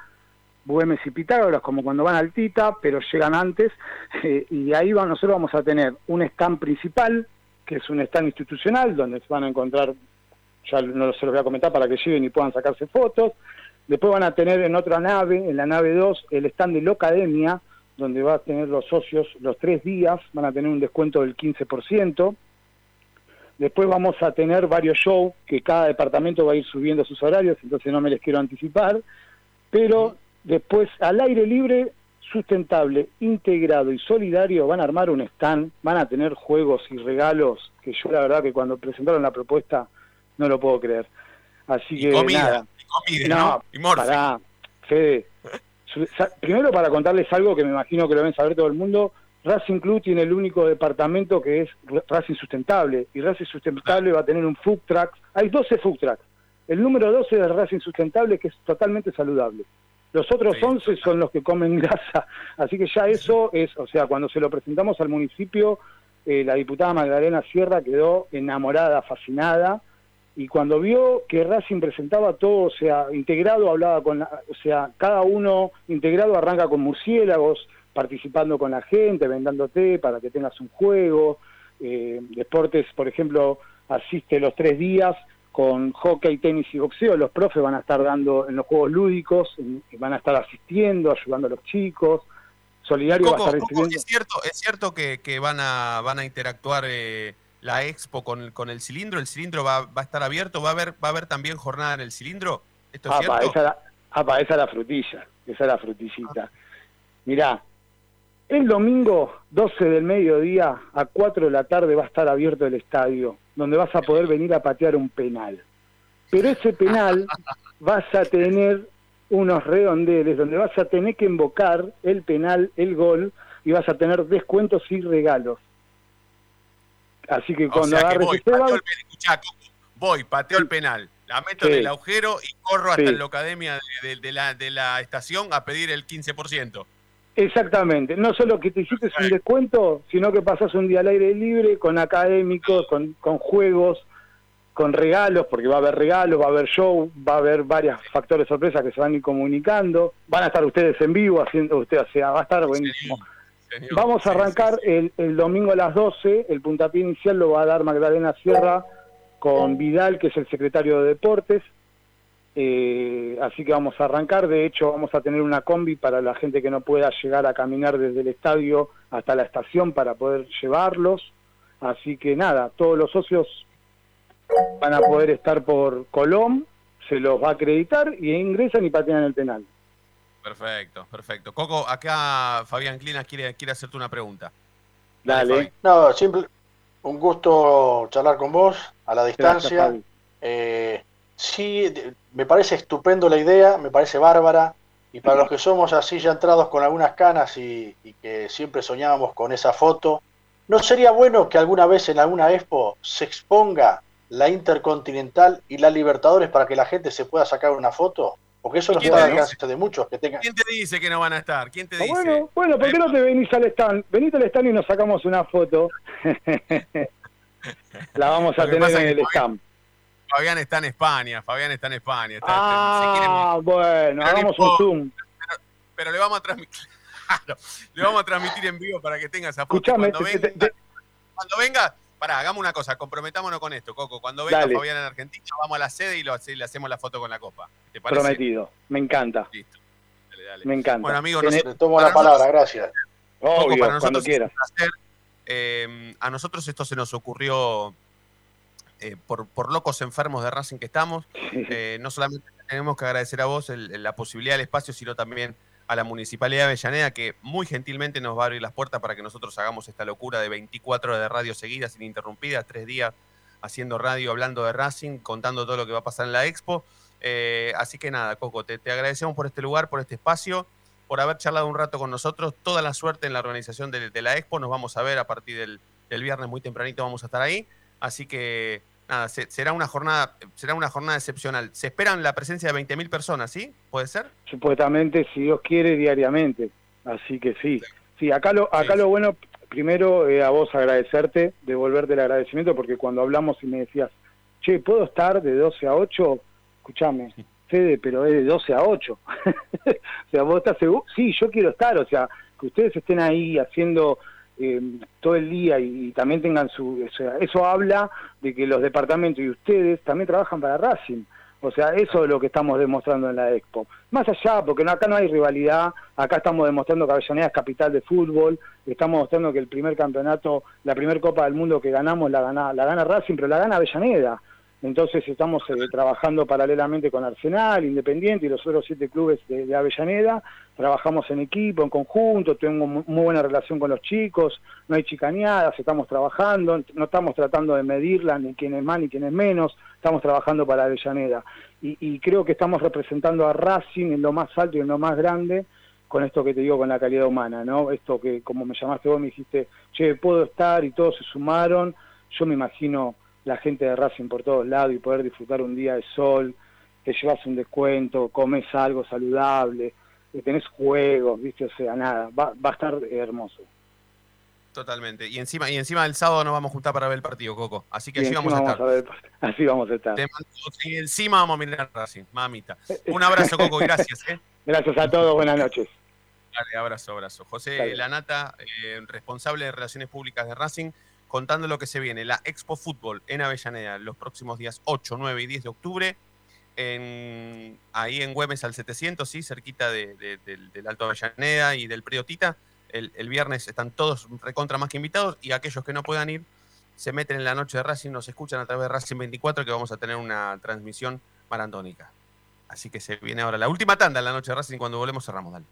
Güemes y Pitágoras, como cuando van al Tita, pero llegan antes. eh, y ahí va, nosotros vamos a tener un stand principal, que es un stand institucional, donde se van a encontrar, ya no se los voy a comentar para que lleguen y puedan sacarse fotos. Después van a tener en otra nave, en la nave 2, el stand de la Academia, donde va a tener los socios los tres días, van a tener un descuento del 15%. Después vamos a tener varios shows que cada departamento va a ir subiendo sus horarios, entonces no me les quiero anticipar. Pero después, al aire libre, sustentable, integrado y solidario, van a armar un stand, van a tener juegos y regalos que yo la verdad que cuando presentaron la propuesta no lo puedo creer. Así que comida, nada. y comida, ¿no? Y morfe. pará, Fede, primero para contarles algo que me imagino que lo ven saber todo el mundo, Racing Club tiene el único departamento que es Ra- Racing Sustentable, y Racing Sustentable va a tener un food truck, hay 12 food trucks, el número 12 es Racing Sustentable que es totalmente saludable. Los otros 11 son los que comen grasa, así que ya eso es, o sea, cuando se lo presentamos al municipio, eh, la diputada Magdalena Sierra quedó enamorada, fascinada, y cuando vio que Racing presentaba todo, o sea, integrado, hablaba con, la- o sea, cada uno integrado arranca con murciélagos, participando con la gente, vendándote para que tengas un juego, eh, deportes, por ejemplo, asiste los tres días con hockey, tenis y boxeo, los profes van a estar dando en los juegos lúdicos, van a estar asistiendo, ayudando a los chicos, Solidario va a estar recibiendo... es cierto, es cierto que, que van a van a interactuar eh, la expo con, el- con el cilindro. El cilindro va, va a estar abierto. Va a haber va a haber también jornada en el cilindro. ¿Esto es Apa, cierto? esa, la- apa, esa es la frutilla, esa es la frutillita. Mirá, el domingo 12 del mediodía a 4 de la tarde va a estar abierto el estadio, donde vas a poder venir a patear un penal. Pero ese penal vas a tener unos redondeles donde vas a tener que invocar el penal, el gol, y vas a tener descuentos y regalos. Así que O cuando sea que agarres voy, pateo el penal, escuchá, voy, pateo el penal, la meto Sí. en el agujero y corro hasta Sí. la academia de, de- de la, de la estación a pedir el 15%. Exactamente, no solo que te hiciste un descuento, sino que pasas un día al aire libre con académicos, con, con juegos, con regalos, porque va a haber regalos, va a haber show, va a haber varios factores sorpresa que se van a ir comunicando, van a estar ustedes en vivo haciendo, usted, o sea, va a estar buenísimo. Vamos a arrancar El, el domingo a las 12, el puntapié inicial lo va a dar Magdalena Sierra con Vidal, que es el secretario de Deportes, eh, así que vamos a arrancar. De hecho, vamos a tener una combi para la gente que no pueda llegar a caminar desde el estadio hasta la estación para poder llevarlos. Así que nada, todos los socios van a poder estar por Colón, se los va a acreditar y ingresan y patean el penal. Perfecto, perfecto. Coco, acá Fabián Clinas quiere, quiere hacerte una pregunta. Dale. No, simple, un gusto charlar con vos a la distancia. Eh, sí, me parece estupendo la idea, me parece bárbara. Y para los que somos así ya entrados con algunas canas y, y que siempre soñábamos con esa foto, ¿no sería bueno que alguna vez en alguna expo se exponga la Intercontinental y la Libertadores para que la gente se pueda sacar una foto? Porque eso nos ¿Quién puede te dar dice? alcance de muchos que tengan. ¿Quién te dice que no van a estar? ¿Quién te dice? bueno, bueno, ¿por qué no te venís al stand? Venite al stand y nos sacamos una foto. la vamos a tener en el stand. Fabián está en España, Fabián está en España. está- está- Ah, bueno, hagamos no un zoom. pero le vamos a transmitir, claro, le vamos a transmitir en vivo para que tenga esa foto. Escuchame, cuando te- venga, te- te- cuando venga, pará, hagamos una cosa, comprometámonos con esto, Coco. Cuando venga Dale. Fabián en Argentina, vamos a la sede y lo, le hacemos la foto con la copa. ¿Te parece? Prometido. Me encanta. Dale, dale. Me encanta. Bueno, amigos, nosotros- Tomo para la palabra, nosotros- gracias. Coco, Obvio, para cuando nosotros es un placer. Eh, a nosotros esto se nos ocurrió eh, por, por locos enfermos de Racing que estamos. Eh, no solamente tenemos que agradecer a vos el- el- la posibilidad del espacio, sino también a la Municipalidad de Avellaneda, que muy gentilmente nos va a abrir las puertas para que nosotros hagamos esta locura de 24 horas de radio seguidas, ininterrumpidas, tres días haciendo radio, hablando de Racing, contando todo lo que va a pasar en la Expo. Eh, así que nada, Coco, te, te agradecemos por este lugar, por este espacio, por haber charlado un rato con nosotros. Toda la suerte en la organización de, la Expo. Nos vamos a ver a partir del, del viernes muy tempranito, vamos a estar ahí. Así que nada, se- será una jornada, será una jornada excepcional. Se esperan la presencia de 20.000 personas, ¿sí? ¿Puede ser? Supuestamente, si Dios quiere, diariamente. Así que sí. Sí, acá lo, acá lo bueno, primero eh, a vos agradecerte, devolverte el agradecimiento, porque cuando hablamos y me decías, che, ¿puedo estar de 12 a 8? Escúchame, Fede, pero es de 12 a 8. o sea, vos estás seguro, sí, yo quiero estar, o sea, que ustedes estén ahí haciendo eh, todo el día y, también tengan su... O sea, eso habla de que los departamentos y ustedes también trabajan para Racing. O sea, eso es lo que estamos demostrando en la Expo. Más allá, porque no, acá no hay rivalidad, acá estamos demostrando que Avellaneda es capital de fútbol, estamos mostrando que el primer campeonato, la primera Copa del Mundo que ganamos la gana, la gana Racing, pero la gana Avellaneda. Entonces estamos eh, trabajando paralelamente con Arsenal, Independiente y los otros siete clubes de, Avellaneda. Trabajamos en equipo, en conjunto, tengo mu- muy buena relación con los chicos, no hay chicaneadas, estamos trabajando, no estamos tratando de medirla, ni quién es más ni quién es menos, estamos trabajando para Avellaneda. Y, y creo que estamos representando a Racing en lo más alto y en lo más grande con esto que te digo, con la calidad humana, ¿no? Esto que, como me llamaste vos, me dijiste, che, puedo estar y todos se sumaron. Yo me imagino la gente de Racing por todos lados y poder disfrutar un día de sol, te llevas un descuento, comes algo saludable, eh, tenés juegos, ¿viste? O sea, nada, va, va a estar hermoso. Totalmente. Y encima, y encima el sábado nos vamos a juntar para ver el partido, Coco. Así que Y allí vamos a estar. ver- así vamos a estar. Te mando- y encima vamos a mirar Racing, mamita. Un abrazo, Coco, gracias. ¿eh? Gracias a todos, buenas noches. Dale, abrazo, abrazo. José Dale. Lanata, eh, responsable de Relaciones Públicas de Racing, contando lo que se viene. La Expo Fútbol en Avellaneda los próximos días 8, 9 y 10 de octubre. Ahí en Güemes al 700, sí, cerquita de- de- del, Alto Avellaneda y del Predio Tita. El, el viernes están todos recontra más que invitados y aquellos que no puedan ir se meten en la noche de Racing, nos escuchan a través de Racing 24 que vamos a tener una transmisión maratónica. Así que se viene ahora la última tanda en la noche de Racing. Cuando volvemos cerramos, dale.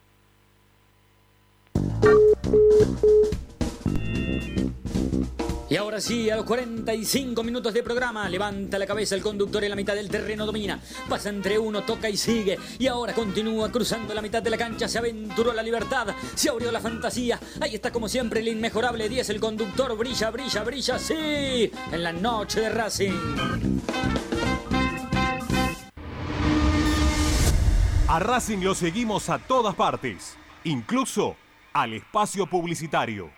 Y ahora sí, a los 45 minutos de programa, levanta la cabeza el conductor en la mitad del terreno, domina, pasa entre uno, toca y sigue. Y ahora continúa cruzando la mitad de la cancha, se aventuró la libertad, se abrió la fantasía. Ahí está como siempre el inmejorable 10, el conductor brilla, brilla, brilla, sí, en la noche de Racing. A Racing lo seguimos a todas partes, incluso al espacio publicitario.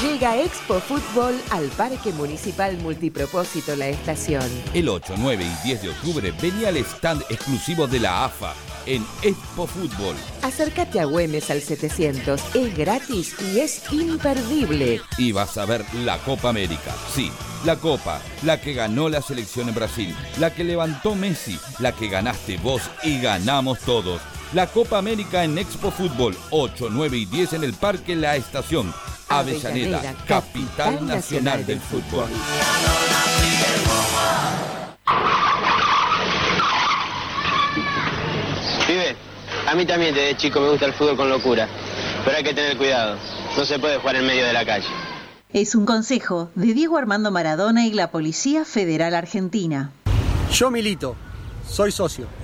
Llega Expo Fútbol al Parque Municipal Multipropósito La Estación. El 8, 9 y 10 de octubre venía al stand exclusivo de la AFA en Expo Fútbol. Acércate a Güemes al 700, es gratis y es imperdible. Y vas a ver la Copa América. Sí, la Copa, la que ganó la selección en Brasil, la que levantó Messi, la que ganaste vos y ganamos todos. La Copa América en Expo Fútbol, 8, 9 y 10 en el Parque La Estación. Avellaneda, Avellaneda, capital nacional del fútbol. Pibe, a mí también desde chico me gusta el fútbol con locura. Pero hay que tener cuidado. No se puede jugar en medio de la calle. Es un consejo de Diego Armando Maradona y la Policía Federal Argentina. Yo milito. Soy socio.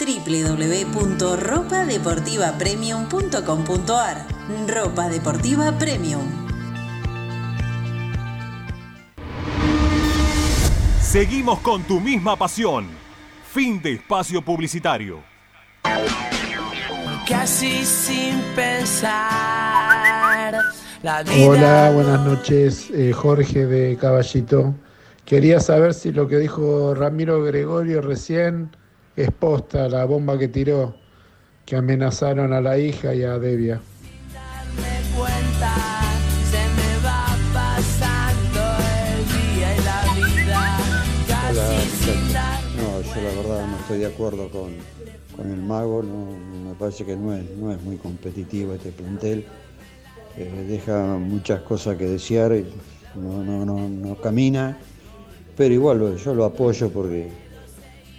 www.ropadeportivapremium.com.ar Ropa Deportiva Premium. Seguimos con tu misma pasión. Fin de espacio publicitario. Casi sin pensar la vida. Hola, buenas noches, eh, Jorge de Caballito. Quería saber si lo que dijo Ramiro Gregorio recién es posta, la bomba que tiró, que amenazaron a la hija y a Devia. Me cuenta, se me va pasando el día y la vida. Hola, Casi sin muchachos. dar No, yo la verdad no estoy de acuerdo con, con el mago, no, me parece que no es, no es muy competitivo este plantel. Eh, deja muchas cosas que desear, y no, no, no, no camina, pero igual yo lo apoyo porque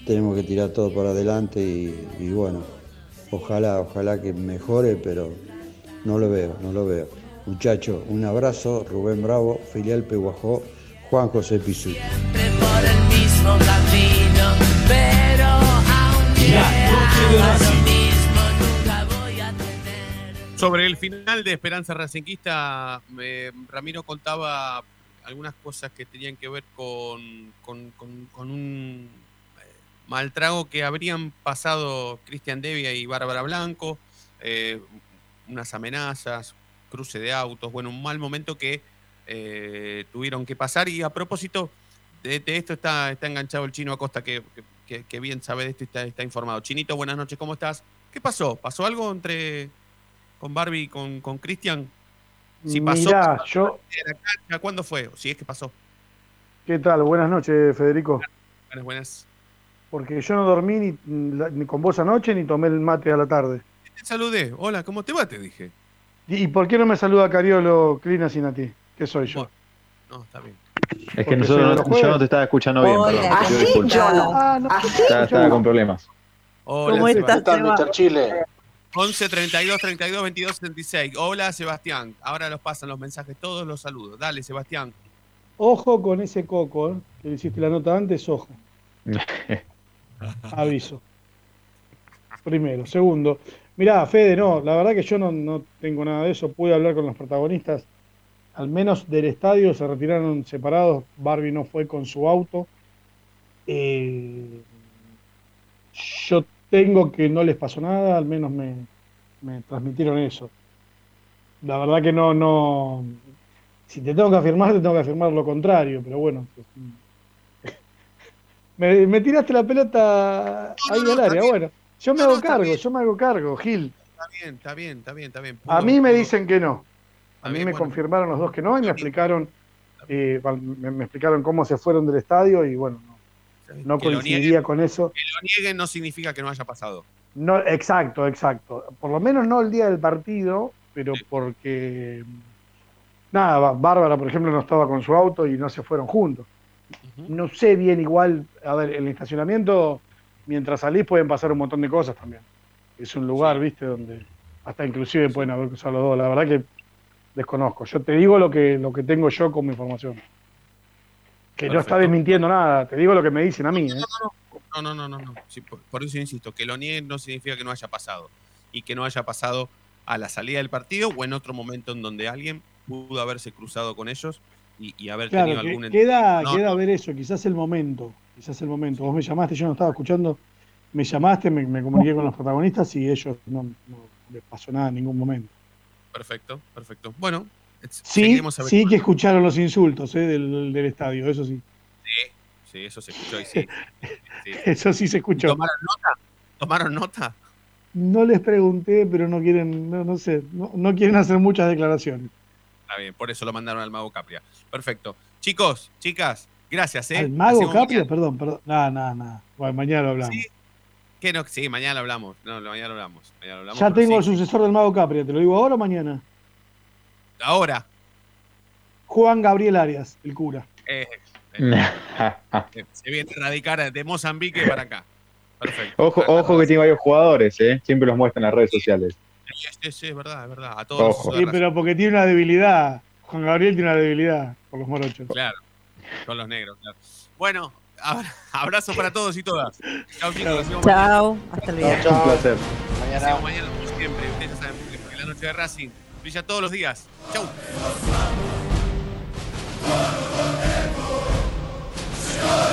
tenemos que tirar todo para adelante y, y bueno, ojalá, ojalá que mejore, pero no lo veo, no lo veo. Muchachos, un abrazo, Rubén Bravo, filial Peguajó, Juan José Pizú. por el mismo camino, pero aunque haga lo mismo, nunca voy a Sobre el final de Esperanza Racinguista, eh, Ramiro contaba algunas cosas que tenían que ver con, con- con- con un mal trago que habrían pasado Cristian Devia y Bárbara Blanco, eh, unas amenazas, cruce de autos, bueno, un mal momento que eh, tuvieron que pasar. Y a propósito de, de esto está, está enganchado el chino Acosta, que, que- que bien sabe de esto y está, está informado. Chinito, buenas noches, ¿cómo estás? ¿Qué pasó? ¿Pasó algo entre con Barbie y con, con Cristian? Si pasó, Mirá, ¿cuándo yo, cancha? ¿cuándo fue? Si es que pasó. ¿qué tal? Buenas noches, Federico. Buenas, buenas. Porque yo no dormí ni, ni con vos anoche ni tomé el mate a la tarde. Te saludé. Hola, ¿cómo te va? Te dije. ¿Y, y por qué no me saluda Cariolo Clina sin a ti? ¿Qué soy yo? No, está bien. Es que Porque nosotros no- yo no te estaba escuchando bien, Hola, perdón. así Yo yo no. Ah, no, Estaba, estaba con problemas. Hola, ¿Cómo Sebastián. estás, ¿Qué tal, Mr. Chile? 11 32 32 22 76. Hola, Sebastián. Ahora los pasan los mensajes, todos los saludos. Dale, Sebastián. Ojo con ese coco, ¿eh? que le hiciste la nota antes, ojo. Aviso. Primero. Segundo. Mirá, Fede, no, la verdad que yo no, no tengo nada de eso. Pude hablar con los protagonistas. Al menos del estadio se retiraron separados. Barbie no fue con su auto. Eh, yo tengo que no les pasó nada, al menos me, me transmitieron eso. La verdad que no, no. Si te tengo que afirmar, te tengo que afirmar lo contrario, pero bueno. Me, me tiraste la pelota ahí al área, bueno. Yo me hago cargo, yo me hago cargo, Gil. Está bien, está bien, está bien, está bien. A mí me pudo- dicen que no. A mí bien, me bueno. confirmaron los dos que no y me explicaron, eh, me, me explicaron cómo se fueron del estadio y bueno, no, no Que coincidía nieguen- con eso. Que lo nieguen no significa que no haya pasado. No, exacto, exacto. Por lo menos no el día del partido, pero porque nada, Bá- Bárbara, por ejemplo, no estaba con su auto y no se fueron juntos. No sé bien igual, a ver, el estacionamiento, mientras salís pueden pasar un montón de cosas también. Es un lugar, viste, donde hasta inclusive pueden haber cruzado los dos. La verdad que desconozco. Yo te digo lo que, lo que tengo yo como información. Que no está desmintiendo nada, te digo lo que me dicen a mí. ¿eh? No, no, no, no, no. Sí, por, por eso insisto, que lo nieguen no significa que no haya pasado. Y que no haya pasado a la salida del partido o en otro momento en donde alguien pudo haberse cruzado con ellos y, y haber Claro, tenido que- algún... queda, No, queda no, ver eso, quizás el momento, quizás el momento. Vos me llamaste, yo no estaba escuchando, me llamaste, me, me comuniqué con los protagonistas y ellos no, no les pasó nada en ningún momento. Perfecto, perfecto. Bueno, Sí, sí que escucharon los insultos eh, del, del estadio, eso sí. Sí, sí, eso se escuchó y sí. sí. Eso sí se escuchó. ¿Tomaron nota? ¿Tomaron nota? No les pregunté, pero no quieren, no, no sé, no, no quieren hacer muchas declaraciones. Está bien, por eso lo mandaron al Mago Capria. Perfecto. Chicos, chicas, gracias, ¿eh? ¿Al mago Hacemos Capria? mañana- Perdón, perdón. Nada, nada, nada. Bueno, mañana lo hablamos. ¿Qué no? Sí, mañana hablamos. No, mañana lo hablamos. Mañana lo hablamos, ya tengo sí. el sucesor del mago Capria, ¿te lo digo ahora o mañana? Ahora. Juan Gabriel Arias, el cura. eh, eh, se viene a radicar de Mozambique para acá. Perfecto. Ojo, ojo que tiene varios jugadores, ¿eh? Siempre los muestran en las redes sociales. Sí, sí, es verdad, es verdad. A todos. Sí, pero porque tiene una debilidad. Juan Gabriel tiene una debilidad por los morochos. Claro, con los negros, claro. Bueno, abrazo para todos y todas. Chao, chicos. Chao, chao. hasta luego. Chao, un placer. Mañana. mañana, como siempre. Ustedes ya saben, porque la noche de Racing brilla todos los días. Chau. Chau.